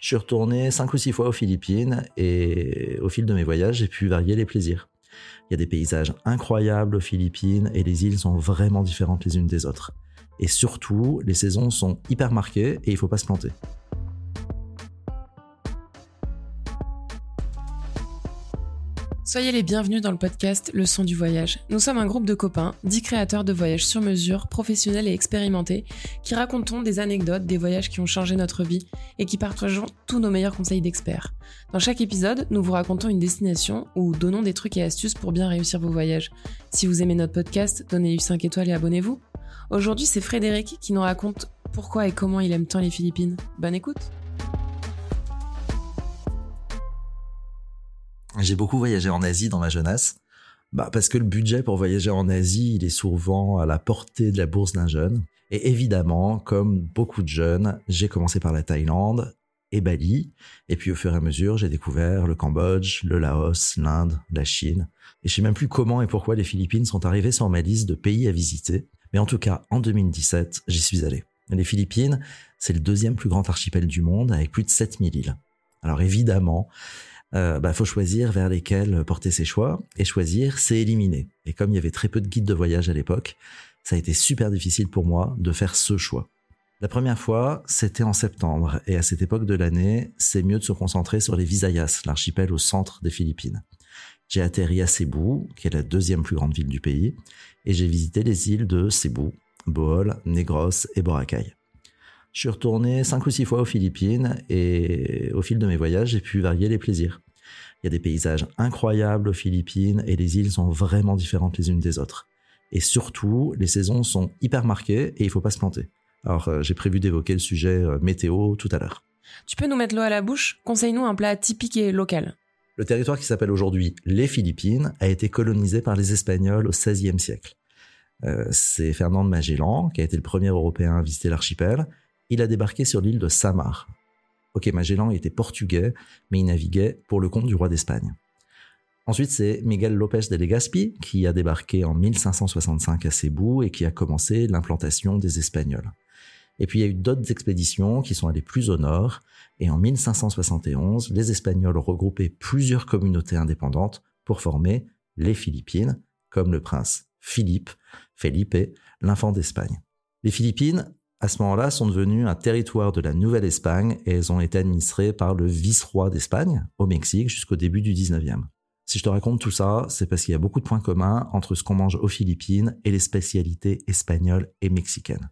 Je suis retourné cinq ou six fois aux Philippines et au fil de mes voyages, j'ai pu varier les plaisirs. Il y a des paysages incroyables aux Philippines et les îles sont vraiment différentes les unes des autres. Et surtout, les saisons sont hyper marquées et il faut pas se planter. Soyez les bienvenus dans le podcast Le son du voyage. Nous sommes un groupe de copains, dix créateurs de voyages sur mesure, professionnels et expérimentés, qui racontons des anecdotes des voyages qui ont changé notre vie et qui partageons tous nos meilleurs conseils d'experts. Dans chaque épisode, nous vous racontons une destination ou donnons des trucs et astuces pour bien réussir vos voyages. Si vous aimez notre podcast, donnez-lui 5 étoiles et abonnez-vous. Aujourd'hui, c'est Frédéric qui nous raconte pourquoi et comment il aime tant les Philippines. Bonne écoute J'ai beaucoup voyagé en Asie dans ma jeunesse. Bah, parce que le budget pour voyager en Asie, il est souvent à la portée de la bourse d'un jeune. Et évidemment, comme beaucoup de jeunes, j'ai commencé par la Thaïlande et Bali. Et puis au fur et à mesure, j'ai découvert le Cambodge, le Laos, l'Inde, la Chine. Et je sais même plus comment et pourquoi les Philippines sont arrivées sur ma liste de pays à visiter. Mais en tout cas, en 2017, j'y suis allé. Les Philippines, c'est le deuxième plus grand archipel du monde avec plus de 7000 îles. Alors évidemment, euh, bah, faut choisir vers lesquels porter ses choix et choisir, c'est éliminer. Et comme il y avait très peu de guides de voyage à l'époque, ça a été super difficile pour moi de faire ce choix. La première fois, c'était en septembre, et à cette époque de l'année, c'est mieux de se concentrer sur les Visayas, l'archipel au centre des Philippines. J'ai atterri à Cebu, qui est la deuxième plus grande ville du pays, et j'ai visité les îles de Cebu, Bohol, Negros et Boracay. Je suis retourné cinq ou six fois aux Philippines et au fil de mes voyages, j'ai pu varier les plaisirs. Il y a des paysages incroyables aux Philippines et les îles sont vraiment différentes les unes des autres. Et surtout, les saisons sont hyper marquées et il faut pas se planter. Alors, euh, j'ai prévu d'évoquer le sujet euh, météo tout à l'heure. Tu peux nous mettre l'eau à la bouche? Conseille-nous un plat typique et local. Le territoire qui s'appelle aujourd'hui les Philippines a été colonisé par les Espagnols au XVIe siècle. Euh, c'est Fernand de Magellan qui a été le premier Européen à visiter l'archipel il a débarqué sur l'île de Samar. Ok, Magellan était portugais, mais il naviguait pour le compte du roi d'Espagne. Ensuite, c'est Miguel López de Legazpi qui a débarqué en 1565 à Cebu et qui a commencé l'implantation des Espagnols. Et puis il y a eu d'autres expéditions qui sont allées plus au nord, et en 1571, les Espagnols regroupé plusieurs communautés indépendantes pour former les Philippines, comme le prince Philippe, Felipe, l'infant d'Espagne. Les Philippines à ce moment-là, sont devenues un territoire de la Nouvelle-Espagne et elles ont été administrées par le vice-roi d'Espagne au Mexique jusqu'au début du 19e. Si je te raconte tout ça, c'est parce qu'il y a beaucoup de points communs entre ce qu'on mange aux Philippines et les spécialités espagnoles et mexicaines.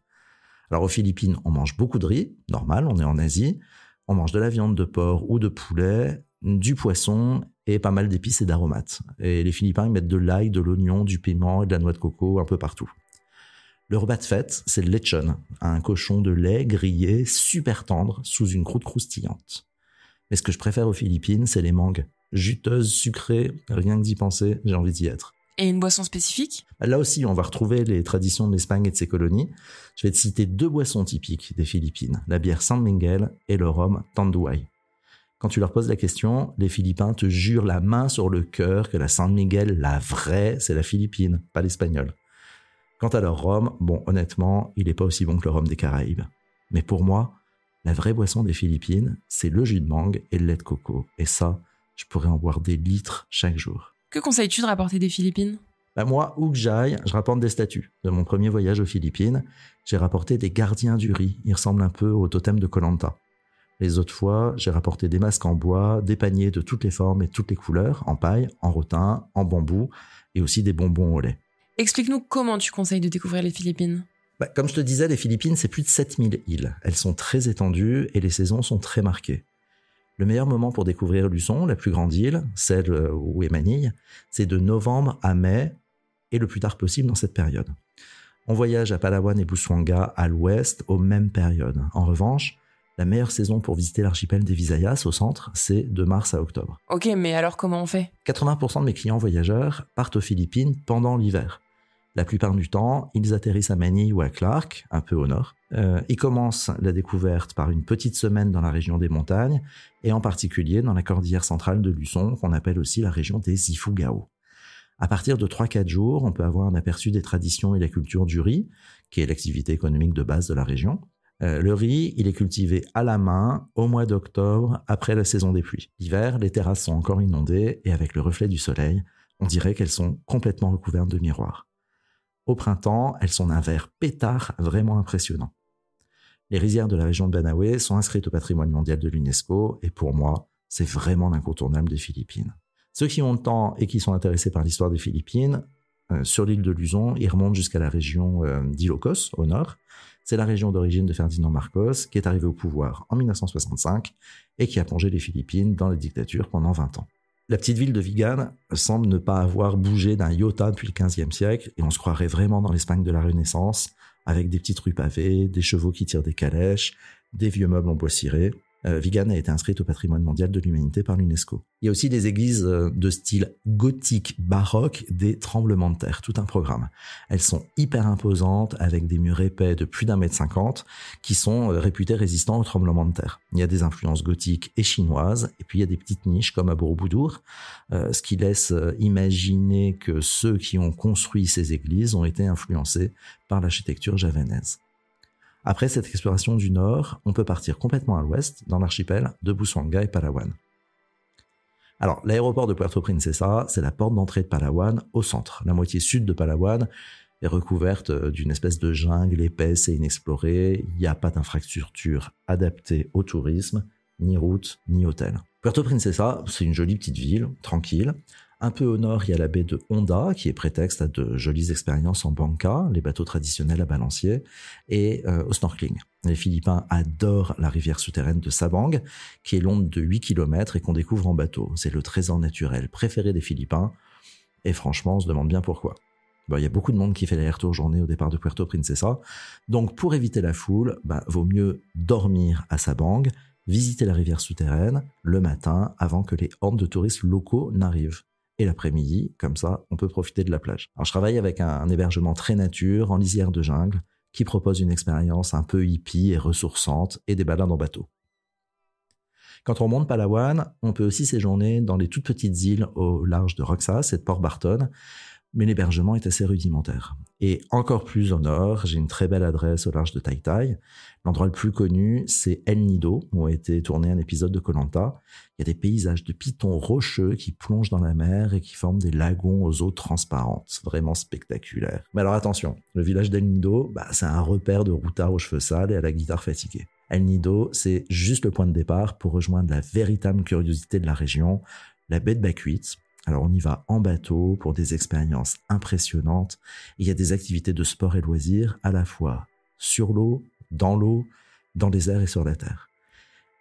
Alors aux Philippines, on mange beaucoup de riz, normal, on est en Asie. On mange de la viande de porc ou de poulet, du poisson et pas mal d'épices et d'aromates. Et les Philippins, ils mettent de l'ail, de l'oignon, du piment et de la noix de coco un peu partout. Le repas de fête, c'est le lechon, un cochon de lait grillé super tendre sous une croûte croustillante. Mais ce que je préfère aux Philippines, c'est les mangues. Juteuses, sucrées, rien que d'y penser, j'ai envie d'y être. Et une boisson spécifique? Là aussi, on va retrouver les traditions de l'Espagne et de ses colonies. Je vais te citer deux boissons typiques des Philippines, la bière San Miguel et le rhum Tanduay. Quand tu leur poses la question, les Philippins te jurent la main sur le cœur que la San Miguel, la vraie, c'est la Philippine, pas l'espagnol. Quant à leur rhum, bon, honnêtement, il n'est pas aussi bon que le rhum des Caraïbes. Mais pour moi, la vraie boisson des Philippines, c'est le jus de mangue et le lait de coco. Et ça, je pourrais en boire des litres chaque jour. Que conseilles-tu de rapporter des Philippines? Bah moi, où que j'aille, je rapporte des statues. De mon premier voyage aux Philippines, j'ai rapporté des gardiens du riz. Ils ressemblent un peu au totem de Colanta. Les autres fois, j'ai rapporté des masques en bois, des paniers de toutes les formes et toutes les couleurs, en paille, en rotin, en bambou, et aussi des bonbons au lait. Explique-nous comment tu conseilles de découvrir les Philippines. Bah, comme je te disais, les Philippines, c'est plus de 7000 îles. Elles sont très étendues et les saisons sont très marquées. Le meilleur moment pour découvrir Luçon, la plus grande île, celle euh, où est Manille, c'est de novembre à mai et le plus tard possible dans cette période. On voyage à Palawan et Busuanga à l'ouest aux mêmes périodes. En revanche, la meilleure saison pour visiter l'archipel des Visayas au centre, c'est de mars à octobre. Ok, mais alors comment on fait? 80% de mes clients voyageurs partent aux Philippines pendant l'hiver. La plupart du temps, ils atterrissent à Manille ou à Clark, un peu au nord. Euh, ils commencent la découverte par une petite semaine dans la région des montagnes, et en particulier dans la cordillère centrale de Luçon, qu'on appelle aussi la région des Ifugao. À partir de 3-4 jours, on peut avoir un aperçu des traditions et la culture du riz, qui est l'activité économique de base de la région. Euh, le riz, il est cultivé à la main au mois d'octobre, après la saison des pluies. L'hiver, les terrasses sont encore inondées et avec le reflet du soleil, on dirait qu'elles sont complètement recouvertes de miroirs. Au printemps, elles sont d'un vert pétard vraiment impressionnant. Les rizières de la région de Banawe sont inscrites au patrimoine mondial de l'UNESCO et pour moi, c'est vraiment l'incontournable des Philippines. Ceux qui ont le temps et qui sont intéressés par l'histoire des Philippines, euh, sur l'île de Luzon, ils remontent jusqu'à la région euh, d'Ilocos, au nord. C'est la région d'origine de Ferdinand Marcos, qui est arrivé au pouvoir en 1965 et qui a plongé les Philippines dans la dictature pendant 20 ans. La petite ville de Vigan semble ne pas avoir bougé d'un iota depuis le XVe siècle, et on se croirait vraiment dans l'Espagne de la Renaissance, avec des petites rues pavées, des chevaux qui tirent des calèches, des vieux meubles en bois ciré. Euh, Vigan a été inscrite au patrimoine mondial de l'humanité par l'UNESCO. Il y a aussi des églises euh, de style gothique baroque des tremblements de terre, tout un programme. Elles sont hyper imposantes avec des murs épais de plus d'un mètre cinquante qui sont euh, réputés résistants aux tremblements de terre. Il y a des influences gothiques et chinoises et puis il y a des petites niches comme à Borobudur, ce qui laisse imaginer que ceux qui ont construit ces églises ont été influencés par l'architecture javanaise. Après cette exploration du nord, on peut partir complètement à l'ouest, dans l'archipel de Busuanga et Palawan. Alors, l'aéroport de Puerto Princesa, c'est la porte d'entrée de Palawan au centre. La moitié sud de Palawan est recouverte euh, d'une espèce de jungle épaisse et inexplorée. Il n'y a pas d'infrastructure adaptée au tourisme, ni route, ni hôtel. Puerto Princesa, c'est une jolie petite ville, tranquille, un peu au nord, il y a la baie de Honda, qui est prétexte à de jolies expériences en banca, les bateaux traditionnels à balancier, et euh, au snorkeling. Les Philippins adorent la rivière souterraine de Sabang, qui est longue de 8 km et qu'on découvre en bateau. C'est le trésor naturel préféré des Philippins, et franchement, on se demande bien pourquoi. il y a beaucoup de monde qui fait l'aller-retour journée au départ de Puerto Princesa, donc pour éviter la foule, bah, vaut mieux dormir à Sabang, visiter la rivière souterraine le matin avant que les hordes de touristes locaux n'arrivent et l'après-midi, comme ça, on peut profiter de la plage. Alors, je travaille avec un, hébergement très nature, en lisière de jungle, qui propose une expérience un peu hippie et ressourçante et des balades en bateau. Quand on monte Palawan, on peut aussi séjourner dans les toutes petites îles au large de Roxas et de Port Barton, mais l'hébergement est assez rudimentaire. Et encore plus au nord, j'ai une très belle adresse au large de Tai Tai. L'endroit le plus connu, c'est El Nido, où a été tourné un épisode de Colanta. Il y a des paysages de pitons rocheux qui plongent dans la mer et qui forment des lagons aux eaux transparentes. Vraiment spectaculaire. Mais alors attention, le village d'El Nido, bah, c'est un repère de routards aux cheveux sales et à la guitare fatiguée. El Nido, c'est juste le point de départ pour rejoindre la véritable curiosité de la région, la baie de Bakuit, alors on y va en bateau pour des expériences impressionnantes. Il y a des activités de sport et loisirs à la fois sur l'eau, dans l'eau, dans les airs et sur la terre.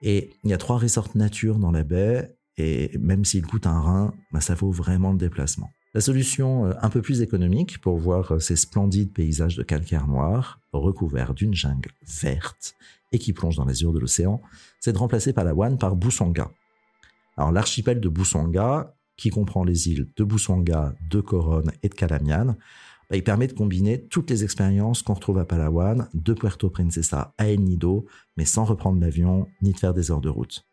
Et il y a trois resorts nature dans la baie et même s'il coûte un rein, bah, ça vaut vraiment le déplacement. La solution euh, un peu plus économique pour voir euh, ces splendides paysages de calcaire noir recouverts d'une jungle verte et qui plonge dans l'azur de l'océan, c'est de remplacer Palawan par Busonga. Alors l'archipel de Busonga, qui comprend les îles de Busonga, de Coron et de Calamian, bah, il permet de combiner toutes les expériences qu'on retrouve à Palawan, de Puerto Princesa à El Nido, mais sans reprendre l'avion ni de faire des heures de route.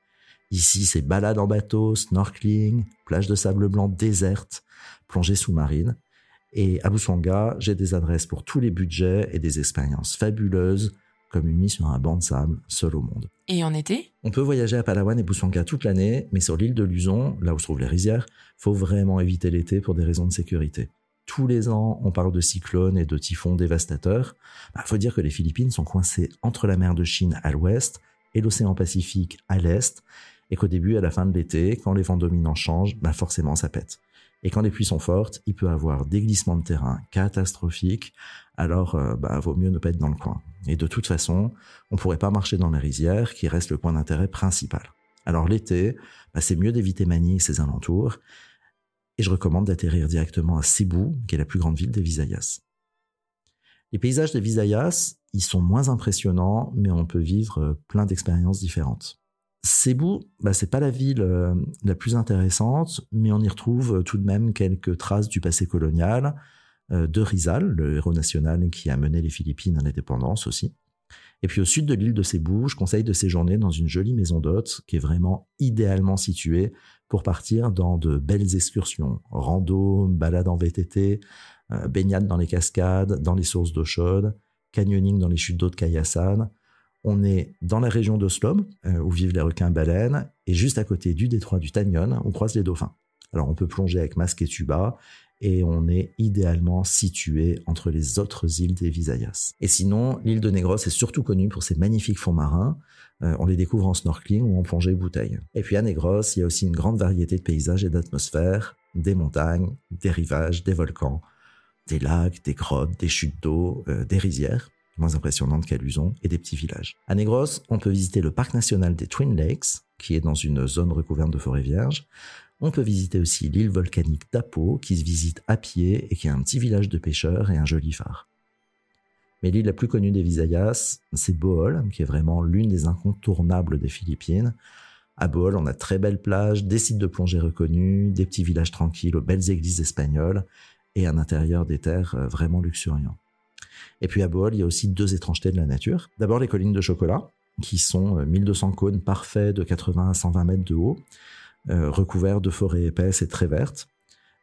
Ici, c'est balade en bateau, snorkeling, plage de sable blanc déserte, plongée sous-marine. Et à Busonga, j'ai des adresses pour tous les budgets et des expériences fabuleuses comme une nuit sur un banc de sable, seul au monde. Et en été? On peut voyager à Palawan et Busanga toute l'année, mais sur l'île de Luzon, là où se trouvent les rizières, faut vraiment éviter l'été pour des raisons de sécurité. Tous les ans, on parle de cyclones et de typhons dévastateurs. Il bah, faut dire que les Philippines sont coincées entre la mer de Chine à l'ouest et l'océan Pacifique à l'est, et qu'au début et à la fin de l'été, quand les vents dominants changent, bah forcément ça pète. Et quand les pluies sont fortes, il peut avoir des glissements de terrain catastrophiques, alors euh, bah, vaut mieux ne pas être dans le coin. Et de toute façon, on pourrait pas marcher dans la rizière, qui reste le point d'intérêt principal. Alors l'été, bah, c'est mieux d'éviter Manille et ses alentours, et je recommande d'atterrir directement à Cebu, qui est la plus grande ville des Visayas. Les paysages des Visayas, ils sont moins impressionnants, mais on peut vivre euh, plein d'expériences différentes. Cebu, bah, c'est pas la ville euh, la plus intéressante, mais on y retrouve euh, tout de même quelques traces du passé colonial, de Rizal, le héros national qui a mené les Philippines à l'indépendance aussi. Et puis au sud de l'île de Cebu, je conseille de séjourner dans une jolie maison d'hôtes qui est vraiment idéalement située pour partir dans de belles excursions, rando, balade en VTT, euh, baignade dans les cascades, dans les sources d'eau chaude, canyoning dans les chutes d'eau de Kayasan, On est dans la région d'Oslo, euh, où vivent les requins-baleines, et juste à côté du détroit du Tanyon, on croise les dauphins. Alors on peut plonger avec masque et tuba, et on est idéalement situé entre les autres îles des Visayas. Et sinon, l'île de Negros est surtout connue pour ses magnifiques fonds marins. Euh, on les découvre en snorkeling ou en plongée bouteille. Et puis à Negros, il y a aussi une grande variété de paysages et d'atmosphères, des montagnes, des rivages, des volcans, des lacs, des grottes, des chutes d'eau, euh, des rizières moins impressionnantes qu'à Luzon, et des petits villages. À Negros, on peut visiter le parc national des Twin Lakes, qui est dans une zone recouverte de forêts vierges. On peut visiter aussi l'île volcanique d'Apo, qui se visite à pied et qui est un petit village de pêcheurs et un joli phare. Mais l'île la plus connue des Visayas, c'est Bohol, qui est vraiment l'une des incontournables des Philippines. À Bohol, on a très belles plages, des sites de plongée reconnus, des petits villages tranquilles aux belles églises espagnoles et un intérieur des terres euh, vraiment luxuriant. Et puis à Bohol, il y a aussi deux étrangetés de la nature. D'abord les collines de chocolat, qui sont 1200 euh, cônes parfaits de 80 à 120 mètres de haut, euh, recouverts de forêts épaisses et très vertes.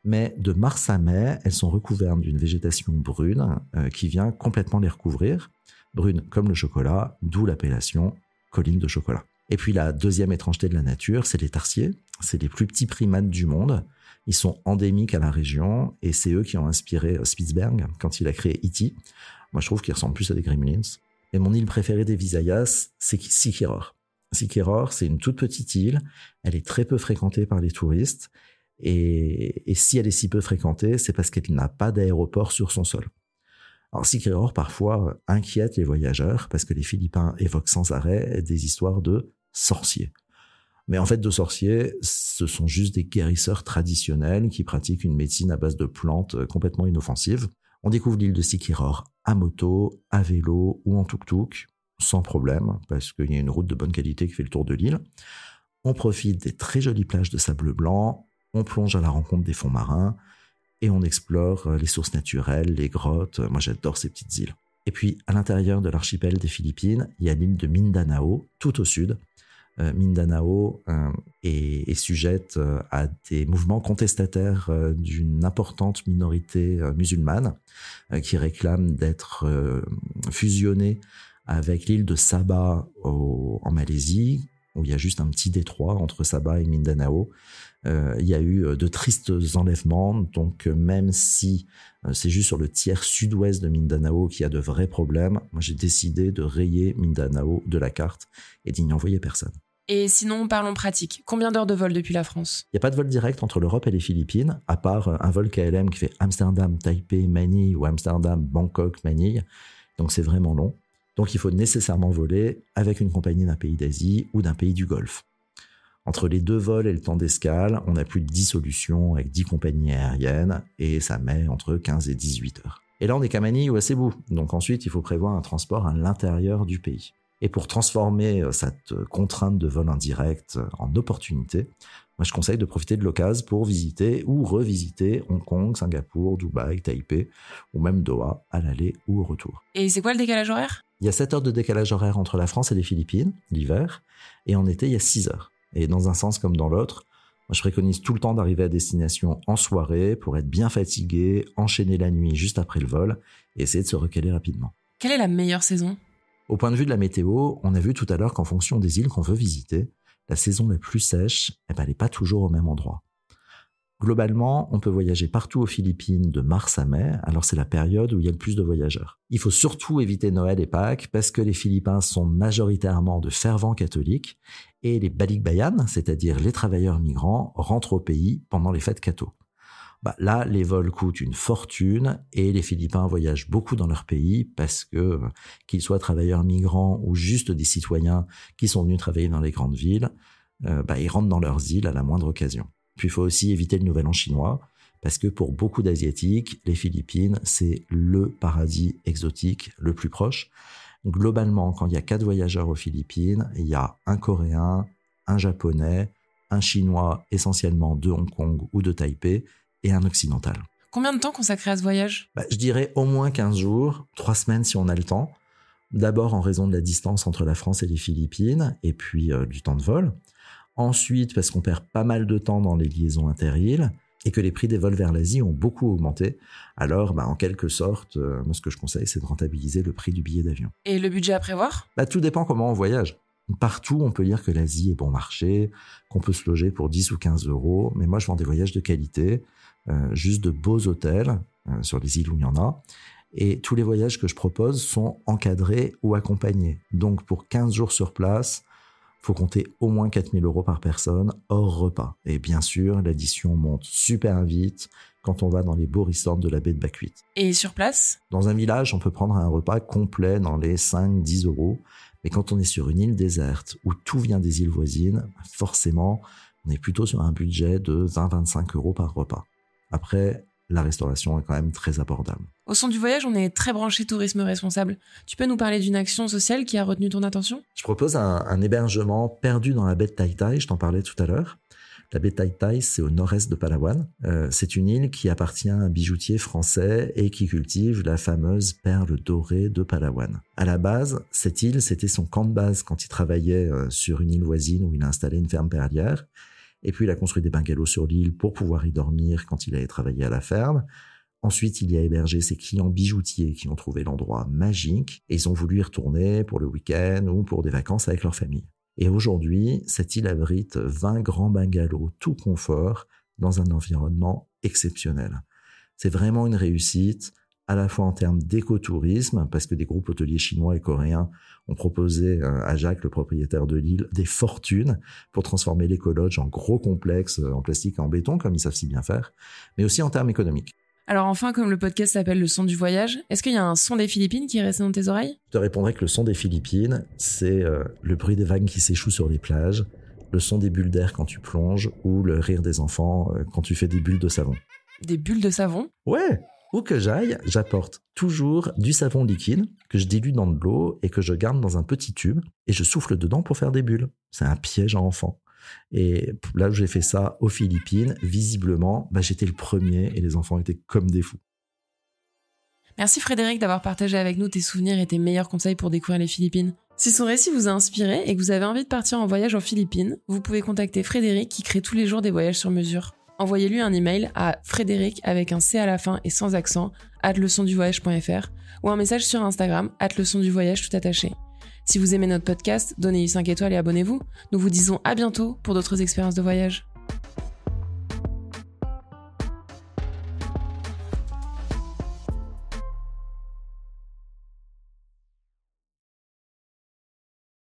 Mais de mars à mai, elles sont recouvertes d'une végétation brune euh, qui vient complètement les recouvrir, brune comme le chocolat, d'où l'appellation colline de chocolat. Et puis la deuxième étrangeté de la nature, c'est les tarsiers. C'est les plus petits primates du monde. Ils sont endémiques à la région et c'est eux qui ont inspiré euh, Spitzberg quand il a créé E.T. Moi, je trouve qu'ils ressemblent plus à des gremlins. Et mon île préférée des Visayas, c'est Sikiror. Sikiror, c'est une toute petite île. Elle est très peu fréquentée par les touristes. Et, si elle est si peu fréquentée, c'est parce qu'elle n'a pas d'aéroport sur son sol. Alors Sikiror, parfois, inquiète les voyageurs parce que les Philippins évoquent sans arrêt des histoires de sorciers. Mais en fait, de sorciers, ce sont juste des guérisseurs traditionnels qui pratiquent une médecine à base de plantes complètement inoffensives. On découvre l'île de Sikiror à moto, à vélo ou en tuk-tuk sans problème, parce qu'il y a une route de bonne qualité qui fait le tour de l'île. On profite des très jolies plages de sable blanc, on plonge à la rencontre des fonds marins, et on explore euh, les sources naturelles, les grottes. Moi, j'adore ces petites îles. Et puis, à l'intérieur de l'archipel des Philippines, il y a l'île de Mindanao, tout au sud. Euh, Mindanao euh, est, sujette à des mouvements contestataires d'une importante minorité musulmane qui réclame d'être fusionnée avec l'île de Sabah en Malaisie, où il y a juste un petit détroit entre Sabah et Mindanao. Euh, il y a eu euh, de tristes enlèvements, donc euh, même si c'est juste sur le tiers sud-ouest de Mindanao qu'il y a de vrais problèmes, moi j'ai décidé de rayer Mindanao de la carte et d'y envoyer personne. Et sinon, parlons pratique. Combien d'heures de vol depuis la France? Il n'y a pas de vol direct entre l'Europe et les Philippines, à part un vol KLM qui fait Amsterdam, Taipei, Manille ou Amsterdam, Bangkok, Manille. Donc c'est vraiment long. Donc il faut nécessairement voler avec une compagnie d'un pays d'Asie ou d'un pays du Golfe. Entre les deux vols et le temps d'escale, on a plus de 10 solutions avec 10 compagnies aériennes et ça met entre 15 et 18 heures. Et là, on est qu'à Manille ou à Cebu. Donc ensuite, il faut prévoir un transport à l'intérieur du pays. Et pour transformer euh, cette contrainte de vol indirect en opportunité, moi, je conseille de profiter de l'occasion pour visiter ou revisiter Hong Kong, Singapour, Dubaï, Taipei ou même Doha à l'aller ou au retour. Et c'est quoi le décalage horaire? Il y a 7 heures de décalage horaire entre la France et les Philippines, l'hiver, et en été, il y a 6 heures. Et dans un sens comme dans l'autre, moi, je préconise tout le temps d'arriver à destination en soirée pour être bien fatigué, enchaîner la nuit juste après le vol et essayer de se recaler rapidement. Quelle est la meilleure saison? Au point de vue de la météo, on a vu tout à l'heure qu'en fonction des îles qu'on veut visiter, la saison la plus sèche, eh ben, elle n'est pas toujours au même endroit. Globalement, on peut voyager partout aux Philippines de mars à mai, alors c'est la période où il y a le plus de voyageurs. Il faut surtout éviter Noël et Pâques parce que les Philippins sont majoritairement de fervents catholiques et les balikbayan, c'est-à-dire les travailleurs migrants, rentrent au pays pendant les fêtes catho. Bah, là, les vols coûtent une fortune et les Philippins voyagent beaucoup dans leur pays parce que, qu'ils soient travailleurs migrants ou juste des citoyens qui sont venus travailler dans les grandes villes, euh, bah, ils rentrent dans leurs îles à la moindre occasion. Puis il faut aussi éviter le nouvel an chinois, parce que pour beaucoup d'Asiatiques, les Philippines, c'est le paradis exotique le plus proche. Globalement, quand il y a quatre voyageurs aux Philippines, il y a un Coréen, un Japonais, un Chinois essentiellement de Hong Kong ou de Taipei, et un Occidental. Combien de temps consacré à ce voyage? Bah, Je dirais au moins 15 jours, 3 semaines si on a le temps. D'abord en raison de la distance entre la France et les Philippines, et puis euh, du temps de vol. Ensuite, parce qu'on perd pas mal de temps dans les liaisons inter et que les prix des vols vers l'Asie ont beaucoup augmenté. Alors, bah, en quelque sorte, euh, moi, ce que je conseille, c'est de rentabiliser le prix du billet d'avion. Et le budget à prévoir? Bah, Tout dépend comment on voyage. Partout, on peut dire que l'Asie est bon marché, qu'on peut se loger pour 10 ou 15 euros. Mais moi, je vends des voyages de qualité, euh, juste de beaux hôtels euh, sur les îles où il y en a. Et tous les voyages que je propose sont encadrés ou accompagnés. Donc, pour 15 jours sur place, faut compter au moins 4000 euros par personne hors repas. Et bien sûr, l'addition monte super vite quand on va dans les beaux restaurants de la baie de Bacuit. Et sur place? Dans un village, on peut prendre un repas complet dans les 5-10 euros. Mais quand on est sur une île déserte où tout vient des îles voisines, forcément, on est plutôt sur un budget de 20-25 euros par repas. Après, la restauration est quand même très abordable. Au son du voyage, on est très branché tourisme responsable. Tu peux nous parler d'une action sociale qui a retenu ton attention? Je propose un, hébergement perdu dans la baie de Tai Tai, je t'en parlais tout à l'heure. La baie de Tai Tai, c'est au nord-est de Palawan. Euh, c'est une île qui appartient à un bijoutier français et qui cultive la fameuse perle dorée de Palawan. À la base, cette île, c'était son camp de base quand il travaillait euh, sur une île voisine où il a installé une ferme perlière. Et puis il a construit des bungalows sur l'île pour pouvoir y dormir quand il allait travailler à la ferme. Ensuite, il y a hébergé ses clients bijoutiers qui ont trouvé l'endroit magique et ils ont voulu y retourner pour le week-end ou pour des vacances avec leur famille. Et aujourd'hui, cette île abrite 20 grands bungalows tout confort dans un environnement exceptionnel. C'est vraiment une réussite à la fois en termes d'écotourisme, parce que des groupes hôteliers chinois et coréens ont proposé euh, à Jacques, le propriétaire de l'île, des fortunes pour transformer l'écologe en gros complexe euh, en plastique et en béton, comme ils savent si bien faire, mais aussi en termes économiques. Alors enfin, comme le podcast s'appelle Le son du voyage, est-ce qu'il y a un son des Philippines qui est resté dans tes oreilles? Je te répondrai que le son des Philippines, c'est euh, le bruit des vagues qui s'échouent sur les plages, le son des bulles d'air quand tu plonges ou le rire des enfants quand tu fais des bulles de savon. Des bulles de savon? Ouais où que j'aille, j'apporte toujours du savon liquide que je dilue dans de l'eau et que je garde dans un petit tube et je souffle dedans pour faire des bulles. C'est un piège à enfants. Et là où j'ai fait ça aux Philippines, visiblement, bah, j'étais le premier et les enfants étaient comme des fous. Merci Frédéric d'avoir partagé avec nous tes souvenirs et tes meilleurs conseils pour découvrir les Philippines. Si son récit vous a inspiré et que vous avez envie de partir en voyage aux Philippines, vous pouvez contacter Frédéric qui crée tous les jours des voyages sur mesure envoyez-lui un email à frédéric avec un C à la fin et sans accent, at leçonduvoyage.fr ou un message sur Instagram, at leçon du voyage tout attaché. Si vous aimez notre podcast, donnez-lui 5 étoiles et abonnez-vous. Nous vous disons à bientôt pour d'autres expériences de voyage.